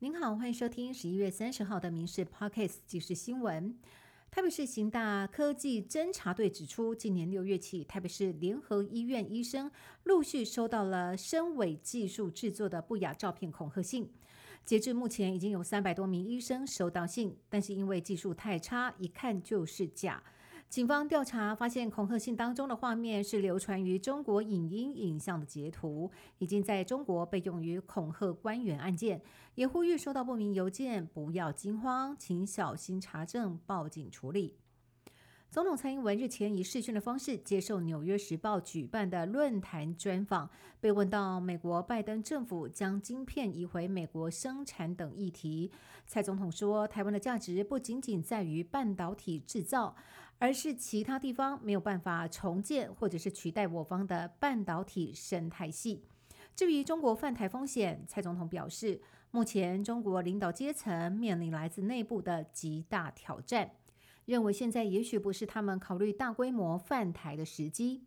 您好，欢迎收听十一月三十号的《民事 Podcast》即时新闻。台北市刑大科技侦查队指出，今年六月起，台北市联合医院医生陆续收到了深伪技术制作的不雅照片恐吓信。截至目前，已经有三百多名医生收到信，但是因为技术太差，一看就是假。警方调查发现，恐吓信当中的画面是流传于中国影音影像的截图，已经在中国被用于恐吓官员案件。也呼吁收到不明邮件不要惊慌，请小心查证，报警处理。总统蔡英文日前以视讯的方式接受《纽约时报》举办的论坛专访，被问到美国拜登政府将晶片移回美国生产等议题，蔡总统说：“台湾的价值不仅仅在于半导体制造，而是其他地方没有办法重建或者是取代我方的半导体生态系。”至于中国犯台风险，蔡总统表示，目前中国领导阶层面临来自内部的极大挑战。认为现在也许不是他们考虑大规模犯台的时机。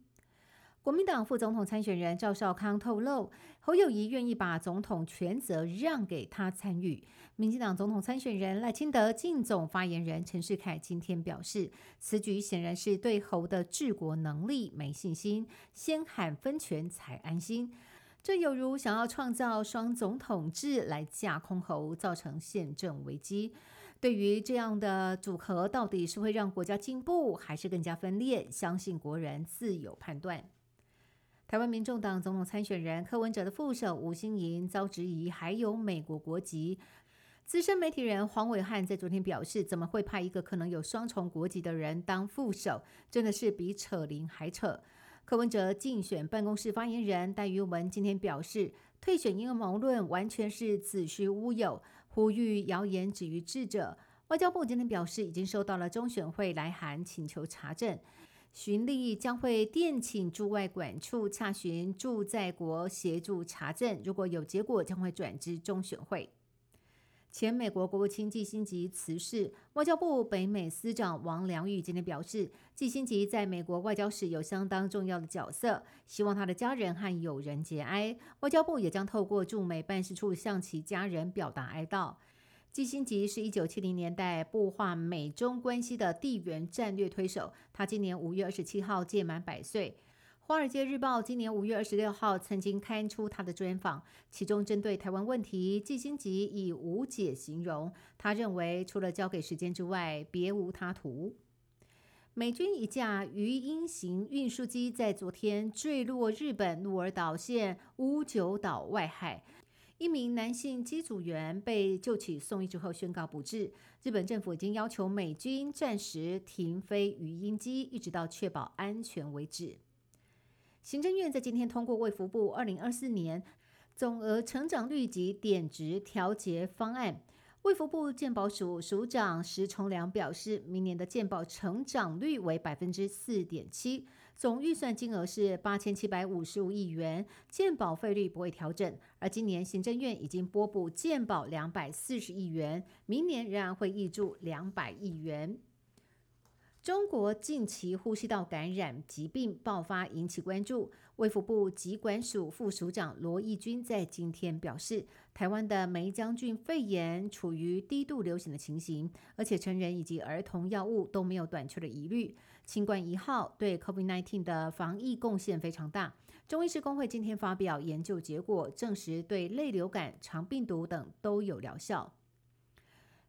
国民党副总统参选人赵少康透露，侯友谊愿意把总统权责让给他参与。民进党总统参选人赖清德竞总发言人陈世凯今天表示，此举显然是对侯的治国能力没信心，先喊分权才安心。这有如想要创造双总统制来架空侯，造成宪政危机。对于这样的组合，到底是会让国家进步，还是更加分裂？相信国人自有判断。台湾民众党总统参选人柯文哲的副手吴欣盈遭质疑，还有美国国籍。资深媒体人黄伟汉在昨天表示，怎么会派一个可能有双重国籍的人当副手？真的是比扯铃还扯。柯文哲竞选办公室发言人戴玉文今天表示，退选阴谋论完全是子虚乌有。呼吁谣言止于智者。外交部今天表示，已经收到了中选会来函，请求查证。巡例将会电请驻外管处查询驻在国协助查证，如果有结果，将会转至中选会。前美国国务卿季辛吉辞世，外交部北美司长王良玉今天表示，季辛吉在美国外交史有相当重要的角色，希望他的家人和友人节哀。外交部也将透过驻美办事处向其家人表达哀悼。季辛吉是一九七零年代布化美中关系的地缘战略推手，他今年五月二十七号届满百岁。《华尔街日报》今年五月二十六号曾经刊出他的专访，其中针对台湾问题，季新吉以无解形容。他认为，除了交给时间之外，别无他途。美军一架鱼鹰型运输机在昨天坠落日本鹿儿岛县乌九岛外海，一名男性机组员被救起送医之后宣告不治。日本政府已经要求美军暂时停飞鱼鹰机，一直到确保安全为止。行政院在今天通过卫福部二零二四年总额成长率及点值调节方案。卫福部健保署署长石崇良表示，明年的健保成长率为百分之四点七，总预算金额是八千七百五十五亿元，健保费率不会调整。而今年行政院已经拨补健保两百四十亿元，明年仍然会挹注两百亿元。中国近期呼吸道感染疾病爆发引起关注，卫福部疾管署副署长罗义军在今天表示，台湾的梅将军肺炎处于低度流行的情形，而且成人以及儿童药物都没有短缺的疑虑。新冠一号对 COVID-19 的防疫贡献非常大。中医师工会今天发表研究结果，证实对类流感、肠病毒等都有疗效。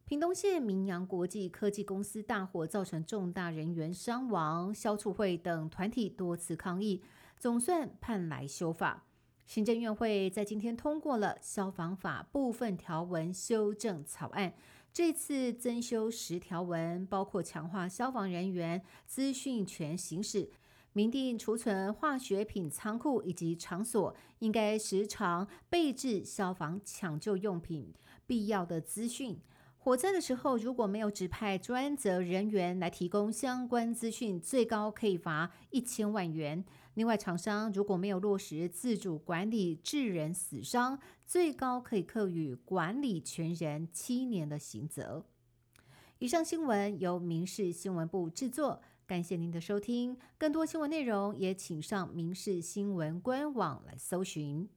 屏东县明阳国际科技公司大火造成重大人员伤亡，消促会等团体多次抗议，总算盼来修法。行政院会在今天通过了消防法部分条文修正草案，这次增修十条文，包括强化消防人员资讯权行使，明定储存化学品仓库以及场所应该时常备置消防抢救用品必要的资讯。火灾的时候，如果没有指派专责人员来提供相关资讯，最高可以罚一千万元。另外，厂商如果没有落实自主管理致人死伤，最高可以课予管理权人七年的刑责。以上新闻由民事新闻部制作，感谢您的收听。更多新闻内容也请上民事新闻官网来搜寻。